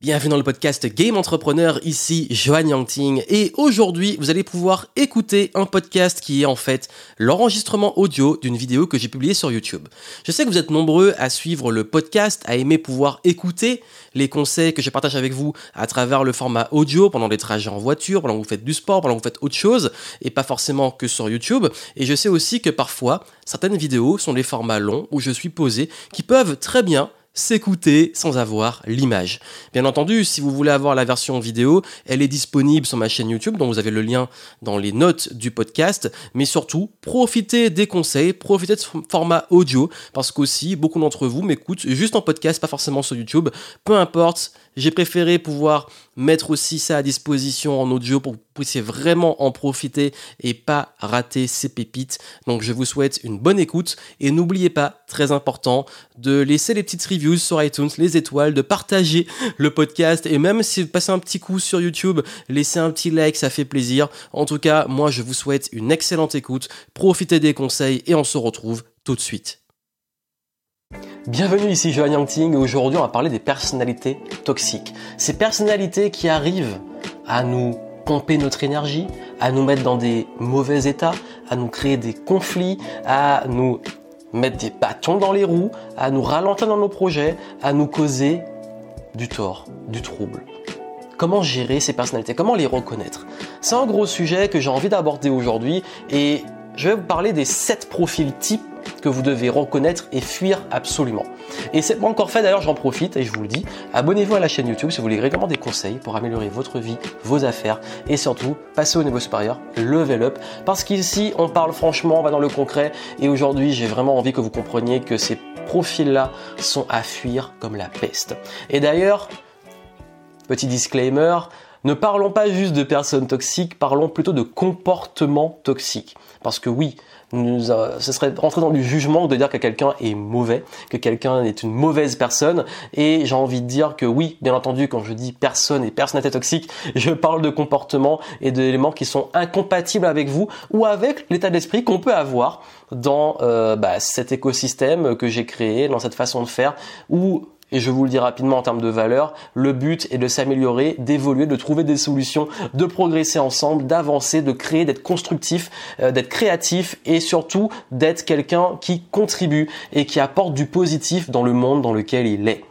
Bienvenue dans le podcast Game Entrepreneur, ici Johan Yangting et aujourd'hui vous allez pouvoir écouter un podcast qui est en fait l'enregistrement audio d'une vidéo que j'ai publiée sur YouTube. Je sais que vous êtes nombreux à suivre le podcast, à aimer pouvoir écouter les conseils que je partage avec vous à travers le format audio pendant les trajets en voiture, pendant que vous faites du sport, pendant que vous faites autre chose et pas forcément que sur YouTube. Et je sais aussi que parfois certaines vidéos sont des formats longs où je suis posé qui peuvent très bien s'écouter sans avoir l'image. Bien entendu, si vous voulez avoir la version vidéo, elle est disponible sur ma chaîne YouTube, dont vous avez le lien dans les notes du podcast. Mais surtout, profitez des conseils, profitez de ce format audio, parce qu'aussi, beaucoup d'entre vous m'écoutent juste en podcast, pas forcément sur YouTube. Peu importe, j'ai préféré pouvoir mettre aussi ça à disposition en audio pour que vous puissiez vraiment en profiter et pas rater ces pépites. Donc je vous souhaite une bonne écoute et n'oubliez pas, très important, de laisser les petites reviews sur iTunes, les étoiles, de partager le podcast et même si vous passez un petit coup sur YouTube, laissez un petit like, ça fait plaisir. En tout cas, moi je vous souhaite une excellente écoute, profitez des conseils et on se retrouve tout de suite. Bienvenue ici Johan Yangting aujourd'hui on va parler des personnalités toxiques. Ces personnalités qui arrivent à nous pomper notre énergie, à nous mettre dans des mauvais états, à nous créer des conflits, à nous mettre des bâtons dans les roues, à nous ralentir dans nos projets, à nous causer du tort, du trouble. Comment gérer ces personnalités? Comment les reconnaître? C'est un gros sujet que j'ai envie d'aborder aujourd'hui et je vais vous parler des 7 profils types que vous devez reconnaître et fuir absolument. Et c'est pas encore fait d'ailleurs, j'en profite et je vous le dis, abonnez-vous à la chaîne YouTube si vous voulez régulièrement des conseils pour améliorer votre vie, vos affaires et surtout passer au niveau supérieur, level up. Parce qu'ici on parle franchement, on va dans le concret et aujourd'hui j'ai vraiment envie que vous compreniez que ces profils-là sont à fuir comme la peste. Et d'ailleurs, petit disclaimer, ne parlons pas juste de personnes toxiques, parlons plutôt de comportements toxiques. Parce que oui, euh, ce serait rentrer dans le jugement de dire que quelqu'un est mauvais, que quelqu'un est une mauvaise personne. Et j'ai envie de dire que oui, bien entendu, quand je dis personne et personnalité toxique, je parle de comportements et d'éléments qui sont incompatibles avec vous ou avec l'état d'esprit qu'on peut avoir dans euh, bah, cet écosystème que j'ai créé, dans cette façon de faire, où et je vous le dis rapidement en termes de valeur, le but est de s'améliorer, d'évoluer, de trouver des solutions, de progresser ensemble, d'avancer, de créer, d'être constructif, euh, d'être créatif et surtout d'être quelqu'un qui contribue et qui apporte du positif dans le monde dans lequel il est.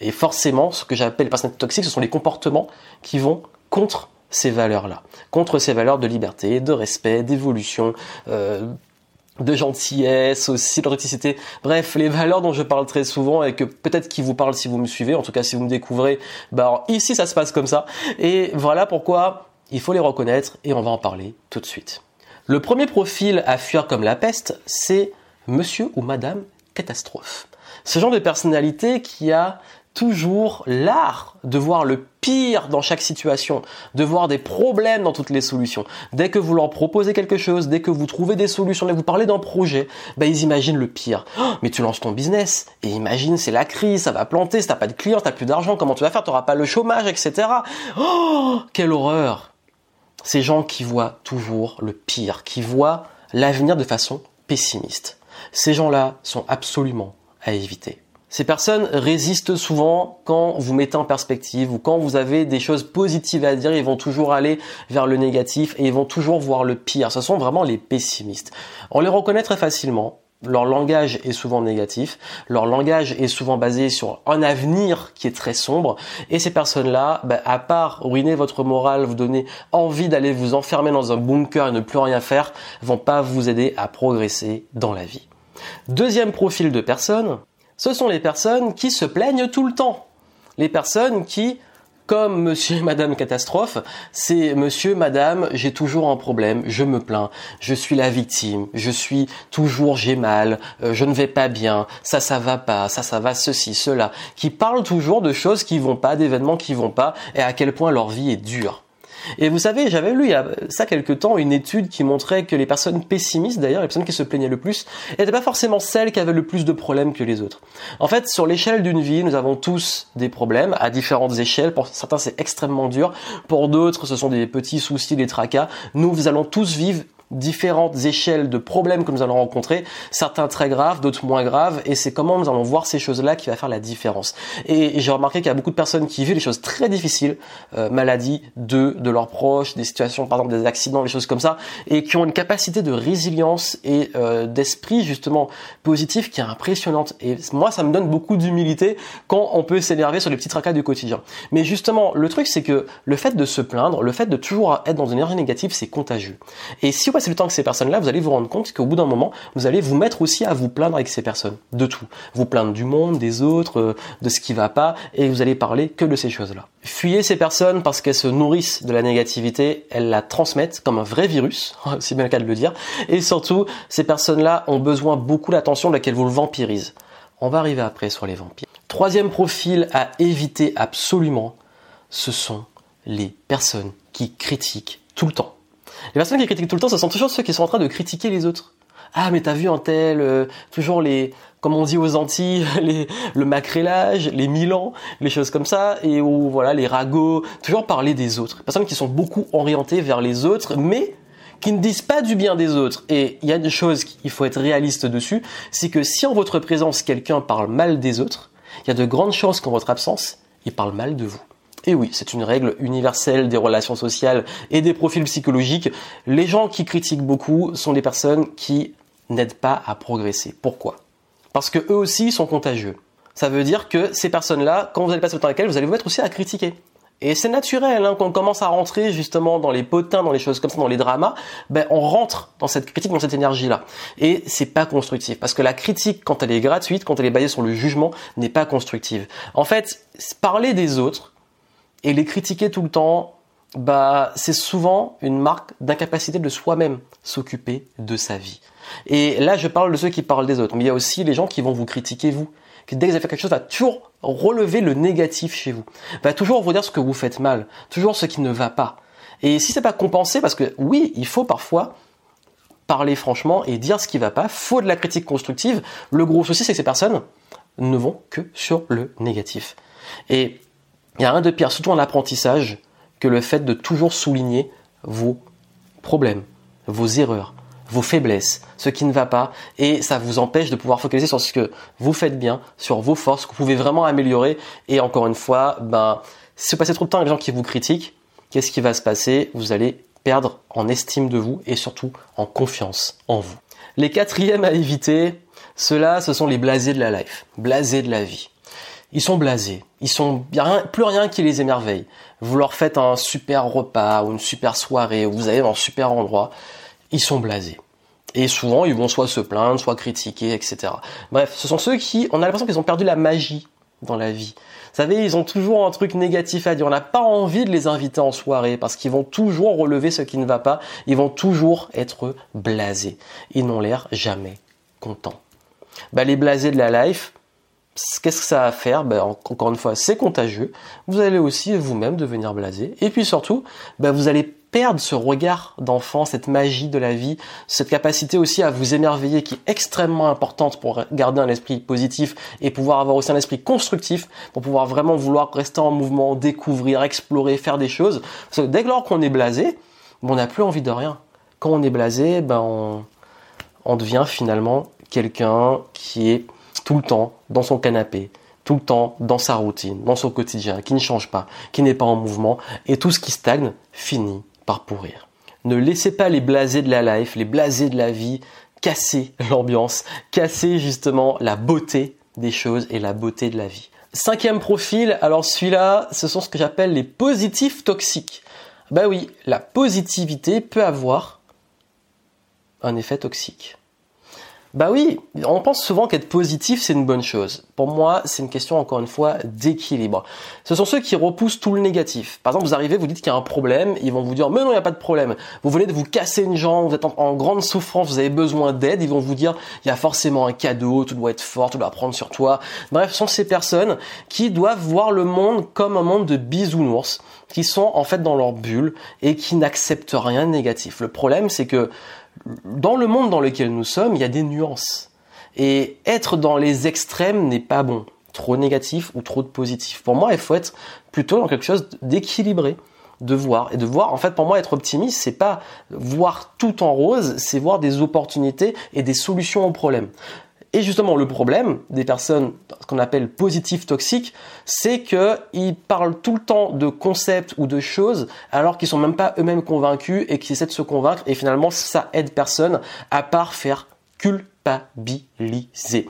Et forcément, ce que j'appelle les personnalités toxiques, ce sont les comportements qui vont contre ces valeurs-là, contre ces valeurs de liberté, de respect, d'évolution, euh, de gentillesse, aussi d'authenticité. Bref, les valeurs dont je parle très souvent et que peut-être qui vous parlent si vous me suivez, en tout cas si vous me découvrez, bah ici ça se passe comme ça. Et voilà pourquoi il faut les reconnaître et on va en parler tout de suite. Le premier profil à fuir comme la peste, c'est monsieur ou madame catastrophe. Ce genre de personnalité qui a toujours l'art de voir le pire dans chaque situation, de voir des problèmes dans toutes les solutions. Dès que vous leur proposez quelque chose, dès que vous trouvez des solutions, dès que vous parlez d'un projet, ben ils imaginent le pire. Oh, mais tu lances ton business et imagine c'est la crise, ça va planter, si t'as pas de clients, t'as plus d'argent, comment tu vas faire, t'auras pas le chômage, etc. Oh, quelle horreur Ces gens qui voient toujours le pire, qui voient l'avenir de façon pessimiste. Ces gens-là sont absolument à éviter. Ces personnes résistent souvent quand vous mettez en perspective ou quand vous avez des choses positives à dire, ils vont toujours aller vers le négatif et ils vont toujours voir le pire. Ce sont vraiment les pessimistes. On les reconnaît très facilement. Leur langage est souvent négatif, leur langage est souvent basé sur un avenir qui est très sombre, et ces personnes-là, bah, à part ruiner votre morale, vous donner envie d'aller vous enfermer dans un bunker et ne plus rien faire, vont pas vous aider à progresser dans la vie. Deuxième profil de personnes, ce sont les personnes qui se plaignent tout le temps. Les personnes qui, comme monsieur et madame catastrophe, c'est monsieur, madame, j'ai toujours un problème, je me plains, je suis la victime, je suis toujours j'ai mal, euh, je ne vais pas bien, ça ça va pas, ça ça va ceci, cela, qui parlent toujours de choses qui vont pas, d'événements qui vont pas et à quel point leur vie est dure. Et vous savez, j'avais lu il y a ça quelque temps une étude qui montrait que les personnes pessimistes, d'ailleurs, les personnes qui se plaignaient le plus, n'étaient pas forcément celles qui avaient le plus de problèmes que les autres. En fait, sur l'échelle d'une vie, nous avons tous des problèmes à différentes échelles. Pour certains, c'est extrêmement dur. Pour d'autres, ce sont des petits soucis, des tracas. Nous, nous allons tous vivre différentes échelles de problèmes que nous allons rencontrer, certains très graves, d'autres moins graves, et c'est comment nous allons voir ces choses-là qui va faire la différence. Et j'ai remarqué qu'il y a beaucoup de personnes qui vivent des choses très difficiles, euh, maladies de, de leurs proches, des situations, par exemple des accidents, des choses comme ça, et qui ont une capacité de résilience et euh, d'esprit justement positif qui est impressionnante. Et moi, ça me donne beaucoup d'humilité quand on peut s'énerver sur les petits tracas du quotidien. Mais justement, le truc, c'est que le fait de se plaindre, le fait de toujours être dans une énergie négative, c'est contagieux. Et si vous passez le temps avec ces personnes-là, vous allez vous rendre compte qu'au bout d'un moment, vous allez vous mettre aussi à vous plaindre avec ces personnes, de tout. Vous plaindre du monde, des autres, euh, de ce qui va pas, et vous allez parler que de ces choses-là. Fuyez ces personnes parce qu'elles se nourrissent de la négativité, elles la transmettent comme un vrai virus, c'est bien le cas de le dire, et surtout, ces personnes-là ont besoin beaucoup d'attention de laquelle vous le vampirisez. On va arriver après sur les vampires. Troisième profil à éviter absolument, ce sont les personnes qui critiquent tout le temps. Les personnes qui critiquent tout le temps, ce sont toujours ceux qui sont en train de critiquer les autres. Ah, mais t'as vu un tel, euh, toujours les, comme on dit aux Antilles, les, le macrélage, les Milan, les choses comme ça, et où, voilà, les ragots, toujours parler des autres. Personnes qui sont beaucoup orientées vers les autres, mais qui ne disent pas du bien des autres. Et il y a des choses qu'il faut être réaliste dessus, c'est que si en votre présence quelqu'un parle mal des autres, il y a de grandes chances qu'en votre absence, il parle mal de vous. Et oui, c'est une règle universelle des relations sociales et des profils psychologiques. Les gens qui critiquent beaucoup sont des personnes qui n'aident pas à progresser. Pourquoi? Parce que eux aussi sont contagieux. Ça veut dire que ces personnes-là, quand vous allez passer le temps avec elles, vous allez vous mettre aussi à critiquer. Et c'est naturel, hein, quand on commence à rentrer justement dans les potins, dans les choses comme ça, dans les dramas, ben on rentre dans cette critique, dans cette énergie-là. Et c'est pas constructif, parce que la critique, quand elle est gratuite, quand elle est basée sur le jugement, n'est pas constructive. En fait, parler des autres et les critiquer tout le temps, bah c'est souvent une marque d'incapacité de soi-même s'occuper de sa vie. Et là, je parle de ceux qui parlent des autres, mais il y a aussi les gens qui vont vous critiquer vous dès que vous avez fait quelque chose, va toujours relever le négatif chez vous. Va toujours vous dire ce que vous faites mal, toujours ce qui ne va pas. Et si c'est pas compensé, parce que oui, il faut parfois parler franchement et dire ce qui va pas, faut de la critique constructive. Le gros souci, c'est que ces personnes ne vont que sur le négatif. Et il y a rien de pire, surtout en apprentissage, que le fait de toujours souligner vos problèmes, vos erreurs, vos faiblesses, ce qui ne va pas, et ça vous empêche de pouvoir focaliser sur ce que vous faites bien, sur vos forces, que vous pouvez vraiment améliorer. Et encore une fois, ben, si vous passez trop de temps avec les gens qui vous critiquent, qu'est-ce qui va se passer? Vous allez perdre en estime de vous et surtout en confiance en vous. Les quatrièmes à éviter, ceux-là, ce sont les blasés de la life, blasés de la vie. Ils sont blasés, ils sont rien, plus rien qui les émerveille. Vous leur faites un super repas ou une super soirée, ou vous allez dans un super endroit, ils sont blasés. Et souvent, ils vont soit se plaindre, soit critiquer, etc. Bref, ce sont ceux qui, on a l'impression qu'ils ont perdu la magie dans la vie. Vous savez, ils ont toujours un truc négatif à dire. On n'a pas envie de les inviter en soirée parce qu'ils vont toujours relever ce qui ne va pas. Ils vont toujours être blasés. Ils n'ont l'air jamais contents. Bah, les blasés de la life, qu'est-ce que ça va faire? Bah, Encore une fois, c'est contagieux. Vous allez aussi vous-même devenir blasé. Et puis surtout, bah, vous allez perdre ce regard d'enfant, cette magie de la vie, cette capacité aussi à vous émerveiller qui est extrêmement importante pour garder un esprit positif et pouvoir avoir aussi un esprit constructif pour pouvoir vraiment vouloir rester en mouvement, découvrir, explorer, faire des choses. Parce que dès lors qu'on est blasé, on n'a plus envie de rien. Quand on est blasé, ben on devient finalement quelqu'un qui est tout le temps dans son canapé, tout le temps dans sa routine, dans son quotidien, qui ne change pas, qui n'est pas en mouvement, et tout ce qui stagne finit pourrir. Ne laissez pas les blasés de la life, les blasés de la vie casser l'ambiance, casser justement la beauté des choses et la beauté de la vie. Cinquième profil, alors celui-là, ce sont ce que j'appelle les positifs toxiques. Bah oui, la positivité peut avoir un effet toxique. Bah oui, on pense souvent qu'être positif c'est une bonne chose. Pour moi, c'est une question encore une fois d'équilibre. Ce sont ceux qui repoussent tout le négatif. Par exemple, vous arrivez, vous dites qu'il y a un problème, ils vont vous dire mais non, il n'y a pas de problème. Vous venez de vous casser une jambe, vous êtes en, grande souffrance, vous avez besoin d'aide, ils vont vous dire il y a forcément un cadeau, tout doit être fort, tout doit prendre sur toi. Bref, ce sont ces personnes qui doivent voir le monde comme un monde de bisounours, qui sont en fait dans leur bulle et qui n'acceptent rien de négatif. Le problème, c'est que dans le monde dans lequel nous sommes, il y a des nuances. Et être dans les extrêmes n'est pas bon. Trop négatif ou trop de positif. Pour moi, il faut être plutôt dans quelque chose d'équilibré. de voir et de voir en fait pour moi être optimiste c'est pas voir tout en rose c'est voir des opportunités et des solutions aux problèmes et justement, le problème des personnes, ce qu'on appelle positives toxiques, c'est qu'ils parlent tout le temps de concepts ou de choses alors qu'ils sont même pas eux-mêmes convaincus et qu'ils essaient de se convaincre et finalement ça aide personne à part faire culpabiliser.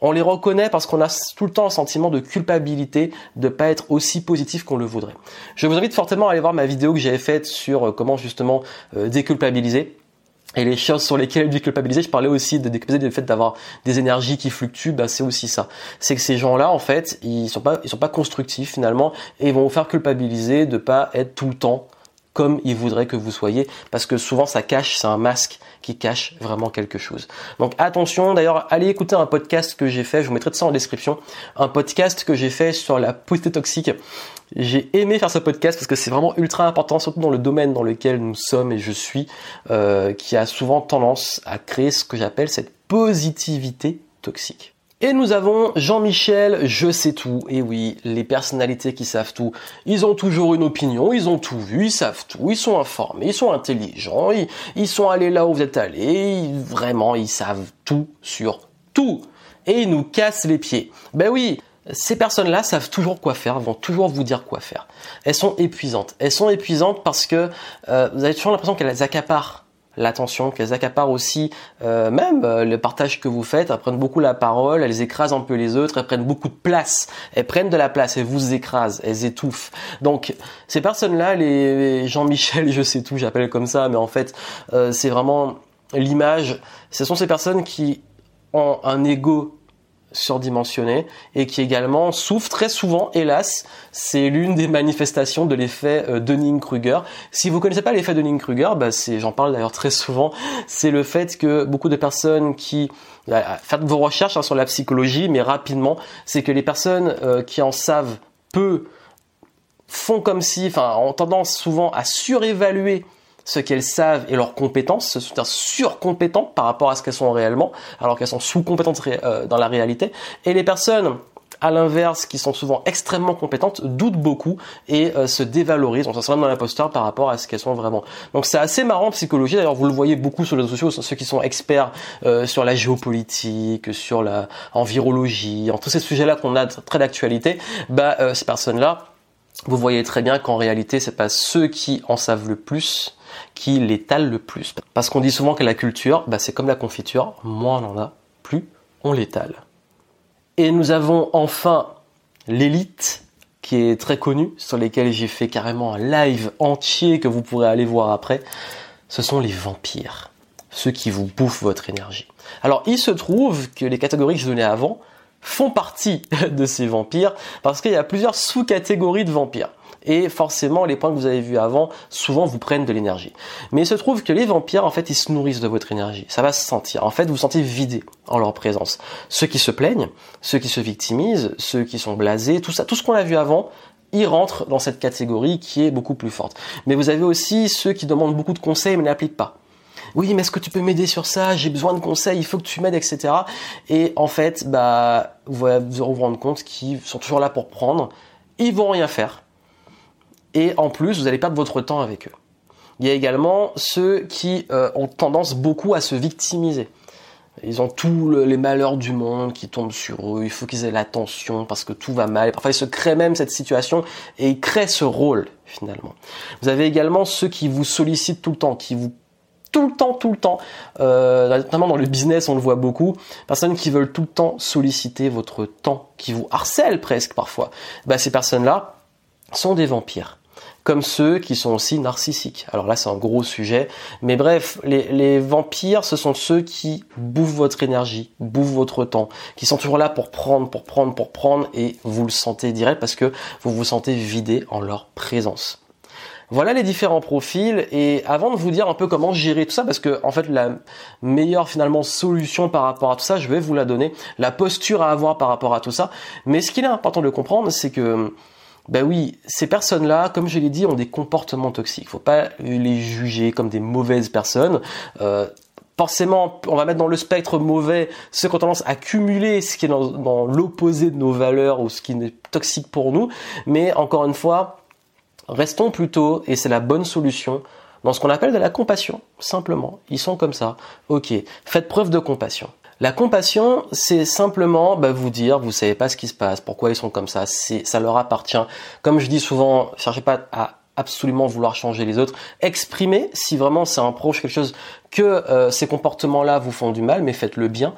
On les reconnaît parce qu'on a tout le temps un sentiment de culpabilité de pas être aussi positif qu'on le voudrait. Je vous invite fortement à aller voir ma vidéo que j'avais faite sur euh, comment justement euh, déculpabiliser et les choses sur lesquelles du culpabiliser, je parlais aussi de déculpabiliser du fait d'avoir des énergies qui fluctuent, bah c'est aussi ça. C'est que ces gens-là, en fait, ils sont pas, ils sont pas constructifs finalement, et ils vont vous faire culpabiliser de pas être tout le temps comme ils voudraient que vous soyez, parce que souvent ça cache, c'est un masque qui cache vraiment quelque chose. Donc attention, d'ailleurs, allez écouter un podcast que j'ai fait, je vous mettrai de ça en description, un podcast que j'ai fait sur la positivité toxique. J'ai aimé faire ce podcast parce que c'est vraiment ultra important, surtout dans le domaine dans lequel nous sommes et je suis, euh, qui a souvent tendance à créer ce que j'appelle cette positivité toxique. Et nous avons Jean-Michel, je sais tout. Et oui, les personnalités qui savent tout, ils ont toujours une opinion, ils ont tout vu, ils savent tout, ils sont informés, ils sont intelligents, ils, sont allés là où vous êtes allés, vraiment, ils savent tout sur tout. Et ils nous cassent les pieds. Ben oui, ces personnes-là savent toujours quoi faire, vont toujours vous dire quoi faire. Elles sont épuisantes. Elles sont épuisantes parce que euh, vous avez toujours l'impression qu'elles accaparent l'attention, qu'elles accaparent aussi euh, même euh, le partage que vous faites, elles prennent beaucoup la parole, elles écrasent un peu les autres, elles prennent beaucoup de place, elles prennent de la place, elles vous écrasent, elles étouffent. Donc ces personnes-là, les Jean-Michel, je sais tout, j'appelle comme ça, mais en fait euh, c'est vraiment l'image, ce sont ces personnes qui ont un ego surdimensionné et qui également souffre très souvent, hélas, c'est l'une des manifestations de l'effet euh, Dunning-Kruger. Si vous connaissez pas l'effet Dunning-Kruger, bah j'en parle d'ailleurs très souvent, c'est le fait que beaucoup de personnes qui bah, faites vos recherches hein, sur la psychologie, mais rapidement, c'est que les personnes euh, qui en savent peu font comme si, enfin, ont tendance souvent à surévaluer ce qu'elles savent et leurs compétences, sont surcompétentes par rapport à ce qu'elles sont réellement, alors qu'elles sont sous-compétentes euh, dans la réalité. Et les personnes à l'inverse, qui sont souvent extrêmement compétentes, doutent beaucoup et euh, se dévalorisent, on s'en dans l'imposteur par rapport à ce qu'elles sont vraiment. Donc c'est assez marrant en psychologie, d'ailleurs vous le voyez beaucoup sur les réseaux sociaux, ceux qui sont experts euh, sur la géopolitique, sur la envirologie, en tous ces sujets-là qu'on a très d'actualité, bah ces personnes-là, vous voyez très bien qu'en réalité, c'est pas ceux qui en savent le plus qui l'étale le plus. Parce qu'on dit souvent que la culture, bah, c'est comme la confiture, moins on en a, plus on l'étale. Et nous avons enfin l'élite qui est très connue, sur lesquels j'ai fait carrément un live entier que vous pourrez aller voir après. Ce sont les vampires, ceux qui vous bouffent votre énergie. Alors il se trouve que les catégories que je donnais avant font partie de ces vampires parce qu'il y a plusieurs sous-catégories de vampires et forcément les points que vous avez vus avant souvent vous prennent de l'énergie. Mais il se trouve que les vampires en fait ils se nourrissent de votre énergie, ça va se sentir. En fait vous vous sentez vidé en leur présence. Ceux qui se plaignent, ceux qui se victimisent, ceux qui sont blasés, tout ça, tout ce qu'on a vu avant, ils rentrent dans cette catégorie qui est beaucoup plus forte. Mais vous avez aussi ceux qui demandent beaucoup de conseils mais n'appliquent pas. Oui, mais est-ce que tu peux m'aider sur ça? J'ai besoin de conseils, il faut que tu m'aides, etc. Et en fait, bah, vous vous rendre compte qu'ils sont toujours là pour prendre. Ils vont rien faire et en plus vous allez perdre votre temps avec eux. Il y a également ceux qui euh, ont tendance beaucoup à se victimiser. Ils ont tous les malheurs du monde qui tombent sur eux, il faut qu'ils aient l'attention parce que tout va mal. Et parfois ils se créent même cette situation et ils créent ce rôle finalement. Vous avez également ceux qui vous sollicitent tout le temps, qui vous tout le temps, tout le temps, euh, notamment dans le business, on le voit beaucoup, personnes qui veulent tout le temps solliciter votre temps, qui vous harcèlent presque parfois. Bah, ces personnes-là sont des vampires comme ceux qui sont aussi narcissiques. Alors là, c'est un gros sujet. Mais bref, les, vampires, ce sont ceux qui bouffent votre énergie, bouffent votre temps, qui sont toujours là pour prendre, pour prendre, pour prendre, et vous le sentez direct parce que vous vous sentez vidé en leur présence. Voilà les différents profils et avant de vous dire un peu comment gérer tout ça parce que en fait la meilleure finalement solution par rapport à tout ça, je vais vous la donner, la posture à avoir par rapport à tout ça. Mais ce qu'il est important de comprendre, c'est que ben oui, ces personnes-là, comme je l'ai dit, ont des comportements toxiques. Il Faut pas les juger comme des mauvaises personnes. Euh, forcément, on va mettre dans le spectre mauvais ceux qui ont tendance à cumuler ce qui est dans, dans l'opposé de nos valeurs ou ce qui est toxique pour nous. Mais encore une fois, restons plutôt, et c'est la bonne solution, dans ce qu'on appelle de la compassion, simplement. Ils sont comme ça. Ok, faites preuve de compassion. La compassion, c'est simplement bah, vous dire, vous savez pas ce qui se passe, pourquoi ils sont comme ça, c'est ça leur appartient. Comme je dis souvent, cherchez pas à absolument vouloir changer les autres. Exprimez si vraiment c'est un proche, quelque chose que euh, ces comportements-là vous font du mal, mais faites-le bien,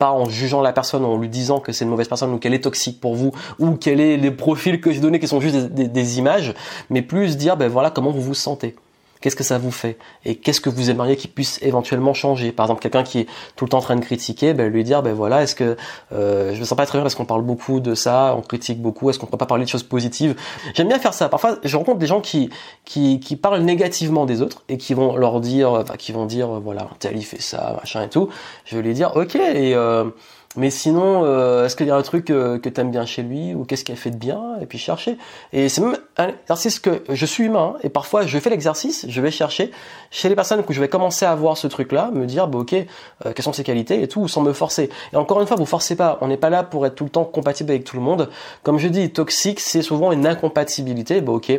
pas en jugeant la personne, en lui disant que c'est une mauvaise personne ou qu'elle est toxique pour vous ou quels est les profils que j'ai donnés qui sont juste des, des images, mais plus dire ben voilà comment vous vous sentez. Qu'est-ce que ça vous fait? Et qu'est-ce que vous aimeriez qu'il puisse éventuellement changer? Par exemple, quelqu'un qui est tout le temps en train de critiquer, ben, lui dire, ben voilà, est-ce que euh, je me sens pas très bien parce qu'on parle beaucoup de ça, on critique beaucoup, est-ce qu'on peut pas parler de choses positives? J'aime bien faire ça. Parfois, je rencontre des gens qui, qui, qui parlent négativement des autres et qui vont leur dire, enfin, qui vont dire, voilà, tel il fait ça, machin et tout. Je vais lui dire, ok, et euh, mais sinon, euh, est-ce qu'il y a un truc euh, que tu aimes bien chez lui ou qu'est-ce qu'elle fait de bien Et puis chercher. Et c'est même un exercice que je suis humain hein, et parfois je fais l'exercice, je vais chercher chez les personnes que je vais commencer à voir ce truc-là, me dire bah, ok, euh, quelles sont ses qualités et tout, sans me forcer. Et encore une fois, vous forcez pas. On n'est pas là pour être tout le temps compatible avec tout le monde. Comme je dis, toxique, c'est souvent une incompatibilité. Bah ok,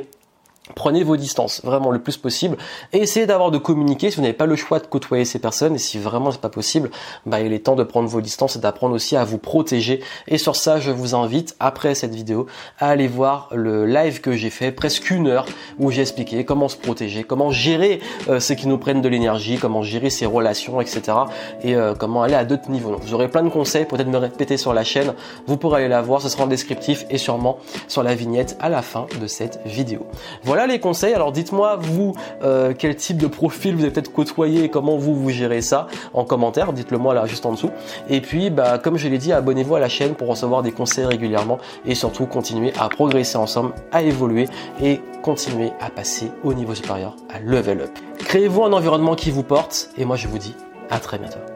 Prenez vos distances, vraiment le plus possible, et essayez d'avoir de communiquer si vous n'avez pas le choix de côtoyer ces personnes, et si vraiment c'est pas possible, bah, il est temps de prendre vos distances et d'apprendre aussi à vous protéger. Et sur ça, je vous invite, après cette vidéo, à aller voir le live que j'ai fait, presque une heure, où j'ai expliqué comment se protéger, comment gérer euh, ce qui nous prennent de l'énergie, comment gérer ses relations, etc. Et euh, comment aller à d'autres niveaux. Vous aurez plein de conseils, peut-être me répéter sur la chaîne, vous pourrez aller la voir, ce sera en descriptif et sûrement sur la vignette à la fin de cette vidéo. Voilà les conseils. Alors dites-moi vous euh, quel type de profil vous avez peut-être côtoyé et comment vous vous gérez ça en commentaire. Dites-le moi là juste en dessous. Et puis bah comme je l'ai dit, abonnez-vous à la chaîne pour recevoir des conseils régulièrement et surtout continuer à progresser ensemble, à évoluer et continuer à passer au niveau supérieur, à level up. Créez-vous un environnement qui vous porte et moi je vous dis à très bientôt.